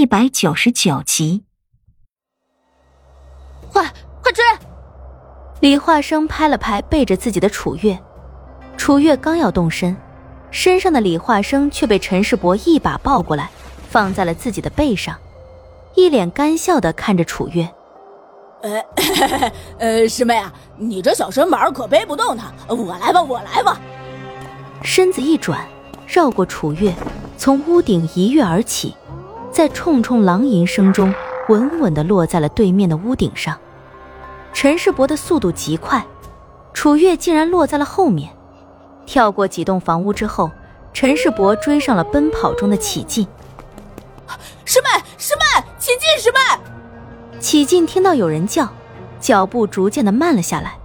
一百九十九集。快快追！李化生拍了拍背着自己的楚月，楚月刚要动身，身上的李化生却被陈世伯一把抱过来，放在了自己的背上，一脸干笑的看着楚月。呃 呃，师妹啊，你这小身板可背不动他，我来吧，我来吧。身子一转，绕过楚月，从屋顶一跃而起，在冲冲狼吟声中，稳稳地落在了对面的屋顶上。陈世伯的速度极快，楚月竟然落在了后面。跳过几栋房屋之后，陈世伯追上了奔跑中的启进。师妹，师妹，启进，师妹。启进听到有人叫，脚步逐渐的慢了下来，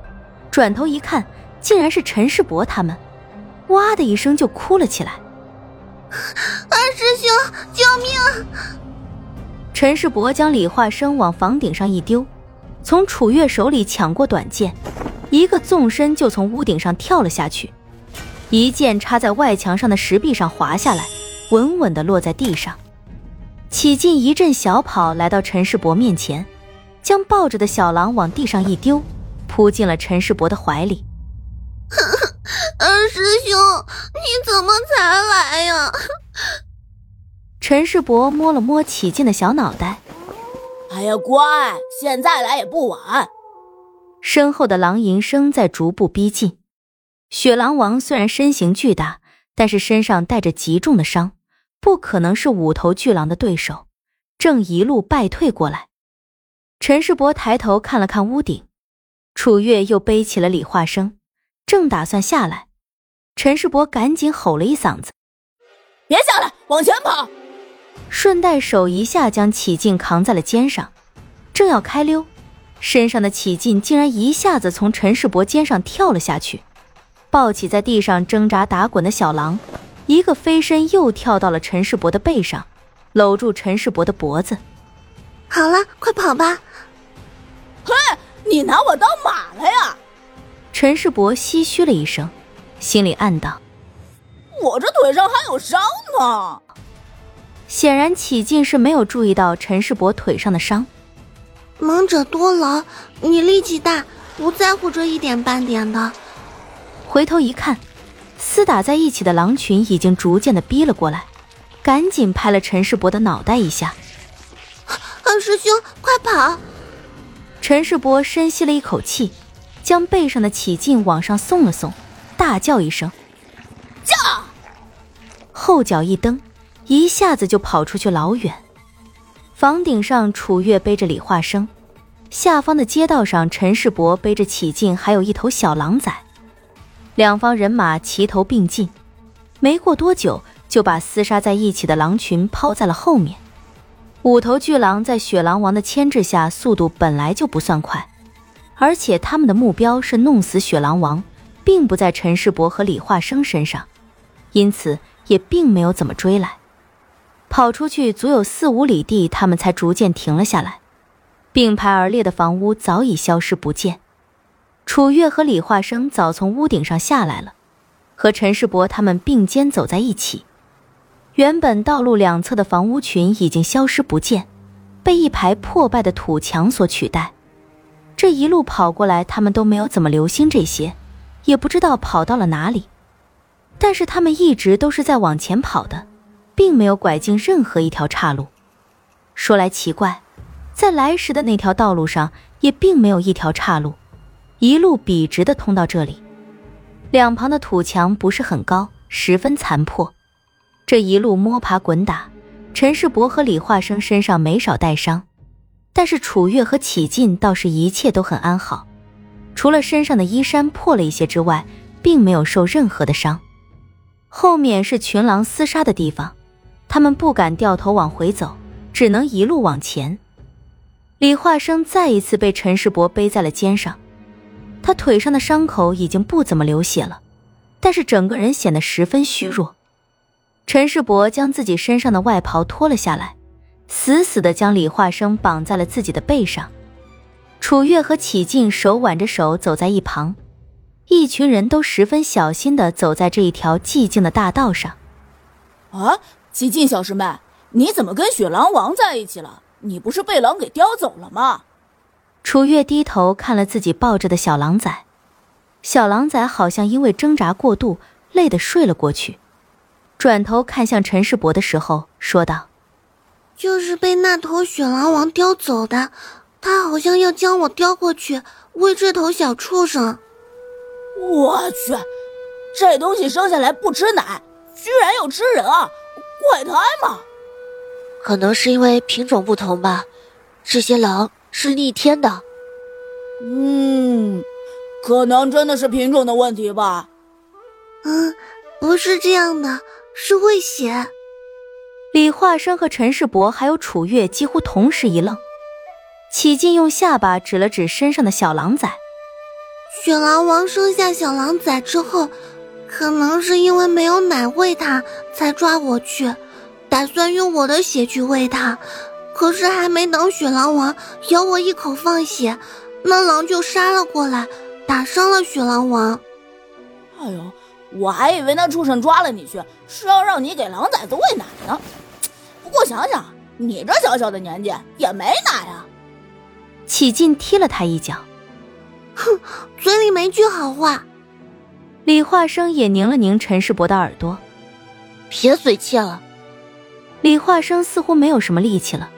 转头一看，竟然是陈世伯他们，哇的一声就哭了起来。兄，救命！陈世伯将李化生往房顶上一丢。从楚月手里抢过短剑，一个纵身就从屋顶上跳了下去，一剑插在外墙上的石壁上滑下来，稳稳地落在地上。启劲一阵小跑来到陈世伯面前，将抱着的小狼往地上一丢，扑进了陈世伯的怀里。二 师兄，你怎么才来呀？陈世伯摸了摸起劲的小脑袋。哎呀，乖，现在来也不晚。身后的狼吟声在逐步逼近。雪狼王虽然身形巨大，但是身上带着极重的伤，不可能是五头巨狼的对手，正一路败退过来。陈世伯抬头看了看屋顶，楚月又背起了李化生，正打算下来，陈世伯赶紧吼了一嗓子：“别下来，往前跑！”顺带手一下将启进扛在了肩上，正要开溜，身上的启进竟然一下子从陈世伯肩上跳了下去，抱起在地上挣扎打滚的小狼，一个飞身又跳到了陈世伯的背上，搂住陈世伯的脖子。好了，快跑吧！嘿，你拿我当马了呀？陈世伯唏嘘了一声，心里暗道：我这腿上还有伤呢。显然，启劲是没有注意到陈世伯腿上的伤。能者多劳，你力气大，不在乎这一点半点的。回头一看，厮打在一起的狼群已经逐渐的逼了过来，赶紧拍了陈世伯的脑袋一下。二师兄，快跑！陈世伯深吸了一口气，将背上的起劲往上送了送，大叫一声：“驾！”后脚一蹬。一下子就跑出去老远。房顶上，楚月背着李化生；下方的街道上，陈世伯背着启进，还有一头小狼崽。两方人马齐头并进，没过多久就把厮杀在一起的狼群抛在了后面。五头巨狼在雪狼王的牵制下，速度本来就不算快，而且他们的目标是弄死雪狼王，并不在陈世伯和李化生身上，因此也并没有怎么追来。跑出去足有四五里地，他们才逐渐停了下来。并排而列的房屋早已消失不见。楚月和李化生早从屋顶上下来了，和陈世伯他们并肩走在一起。原本道路两侧的房屋群已经消失不见，被一排破败的土墙所取代。这一路跑过来，他们都没有怎么留心这些，也不知道跑到了哪里。但是他们一直都是在往前跑的。并没有拐进任何一条岔路。说来奇怪，在来时的那条道路上也并没有一条岔路，一路笔直的通到这里。两旁的土墙不是很高，十分残破。这一路摸爬滚打，陈世伯和李化生身上没少带伤，但是楚月和启进倒是一切都很安好，除了身上的衣衫破了一些之外，并没有受任何的伤。后面是群狼厮杀的地方。他们不敢掉头往回走，只能一路往前。李化生再一次被陈世伯背在了肩上，他腿上的伤口已经不怎么流血了，但是整个人显得十分虚弱。陈世伯将自己身上的外袍脱了下来，死死地将李化生绑在了自己的背上。楚月和启静手挽着手走在一旁，一群人都十分小心地走在这一条寂静的大道上。啊！启进小师妹，你怎么跟雪狼王在一起了？你不是被狼给叼走了吗？楚月低头看了自己抱着的小狼崽，小狼崽好像因为挣扎过度，累得睡了过去。转头看向陈世伯的时候，说道：“就是被那头雪狼王叼走的，他好像要将我叼过去喂这头小畜生。我去，这东西生下来不吃奶，居然要吃人啊！怪胎吗？可能是因为品种不同吧，这些狼是逆天的。嗯，可能真的是品种的问题吧。嗯，不是这样的。”是会写。李化生和陈世伯还有楚月几乎同时一愣，启劲用下巴指了指身上的小狼崽。雪狼王生下小狼崽之后，可能是因为没有奶喂它，才抓我去，打算用我的血去喂它。可是还没等雪狼王咬我一口放血，那狼就杀了过来，打伤了雪狼王。哎呦！我还以为那畜生抓了你去，是要让你给狼崽子喂奶呢。不过想想，你这小小的年纪也没奶啊。启劲踢了他一脚，哼，嘴里没句好话。李化生也拧了拧陈世伯的耳朵，别嘴欠了。李化生似乎没有什么力气了，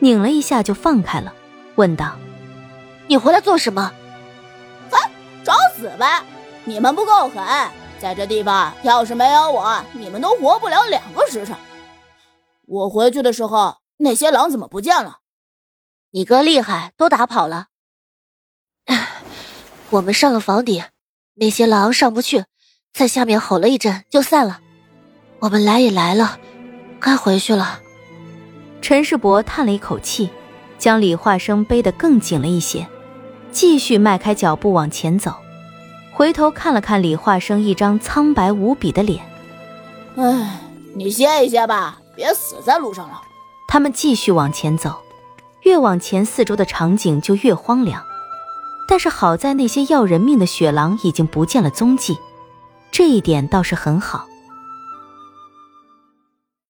拧了一下就放开了，问道：“你回来做什么？”“嗨，找死呗！你们不够狠。”在这地方，要是没有我，你们都活不了两个时辰。我回去的时候，那些狼怎么不见了？你哥厉害，都打跑了。我们上了房顶，那些狼上不去，在下面吼了一阵就散了。我们来也来了，该回去了。陈世伯叹了一口气，将李化生背得更紧了一些，继续迈开脚步往前走。回头看了看李化生一张苍白无比的脸，唉，你歇一歇吧，别死在路上了。他们继续往前走，越往前，四周的场景就越荒凉。但是好在那些要人命的雪狼已经不见了踪迹，这一点倒是很好。